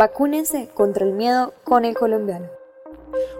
Vacúnense contra el miedo con el colombiano.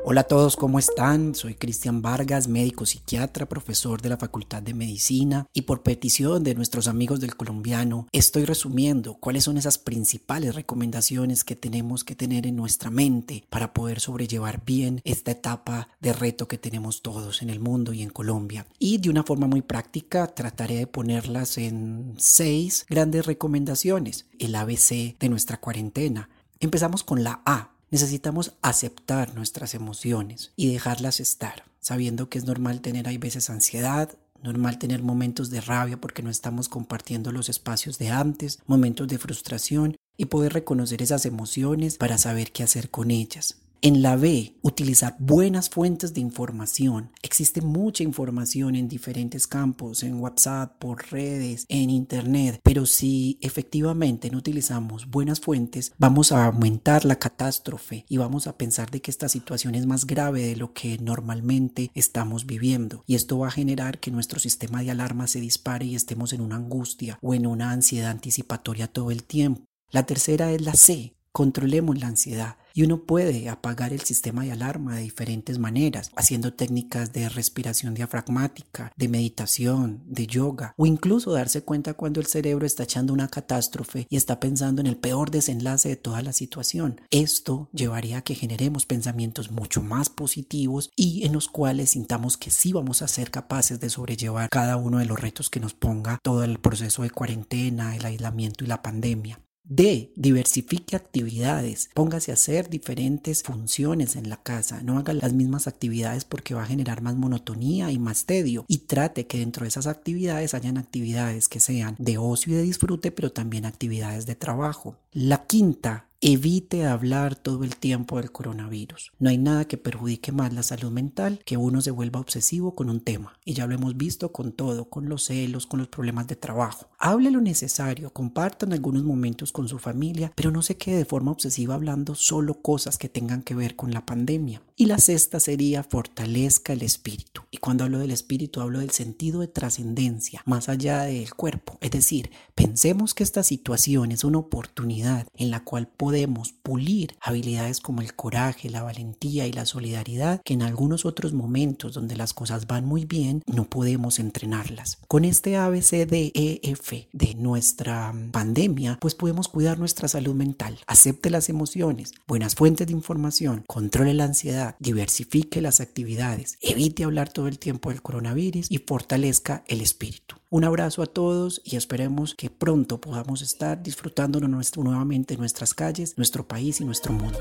Hola a todos, ¿cómo están? Soy Cristian Vargas, médico psiquiatra, profesor de la Facultad de Medicina y por petición de nuestros amigos del colombiano estoy resumiendo cuáles son esas principales recomendaciones que tenemos que tener en nuestra mente para poder sobrellevar bien esta etapa de reto que tenemos todos en el mundo y en Colombia. Y de una forma muy práctica trataré de ponerlas en seis grandes recomendaciones, el ABC de nuestra cuarentena. Empezamos con la A, Necesitamos aceptar nuestras emociones y dejarlas estar, sabiendo que es normal tener hay veces ansiedad, normal tener momentos de rabia porque no estamos compartiendo los espacios de antes, momentos de frustración y poder reconocer esas emociones para saber qué hacer con ellas. En la B, utilizar buenas fuentes de información. Existe mucha información en diferentes campos, en WhatsApp, por redes, en Internet, pero si efectivamente no utilizamos buenas fuentes, vamos a aumentar la catástrofe y vamos a pensar de que esta situación es más grave de lo que normalmente estamos viviendo. Y esto va a generar que nuestro sistema de alarma se dispare y estemos en una angustia o en una ansiedad anticipatoria todo el tiempo. La tercera es la C, controlemos la ansiedad. Y uno puede apagar el sistema de alarma de diferentes maneras, haciendo técnicas de respiración diafragmática, de meditación, de yoga, o incluso darse cuenta cuando el cerebro está echando una catástrofe y está pensando en el peor desenlace de toda la situación. Esto llevaría a que generemos pensamientos mucho más positivos y en los cuales sintamos que sí vamos a ser capaces de sobrellevar cada uno de los retos que nos ponga todo el proceso de cuarentena, el aislamiento y la pandemia. D. Diversifique actividades. Póngase a hacer diferentes funciones en la casa. No haga las mismas actividades porque va a generar más monotonía y más tedio. Y trate que dentro de esas actividades hayan actividades que sean de ocio y de disfrute, pero también actividades de trabajo. La quinta, Evite hablar todo el tiempo del coronavirus. No hay nada que perjudique más la salud mental que uno se vuelva obsesivo con un tema. Y ya lo hemos visto con todo, con los celos, con los problemas de trabajo. Hable lo necesario, compartan algunos momentos con su familia, pero no se quede de forma obsesiva hablando solo cosas que tengan que ver con la pandemia. Y la sexta sería fortalezca el espíritu. Y cuando hablo del espíritu hablo del sentido de trascendencia, más allá del cuerpo. Es decir, pensemos que esta situación es una oportunidad en la cual podemos podemos pulir habilidades como el coraje, la valentía y la solidaridad que en algunos otros momentos donde las cosas van muy bien no podemos entrenarlas. Con este ABCDEF de nuestra pandemia, pues podemos cuidar nuestra salud mental. Acepte las emociones, buenas fuentes de información, controle la ansiedad, diversifique las actividades, evite hablar todo el tiempo del coronavirus y fortalezca el espíritu. Un abrazo a todos y esperemos que pronto podamos estar disfrutando nuevamente nuestras calles, nuestro país y nuestro mundo.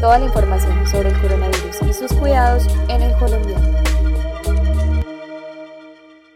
Toda la información sobre el coronavirus y sus cuidados en el colombiano.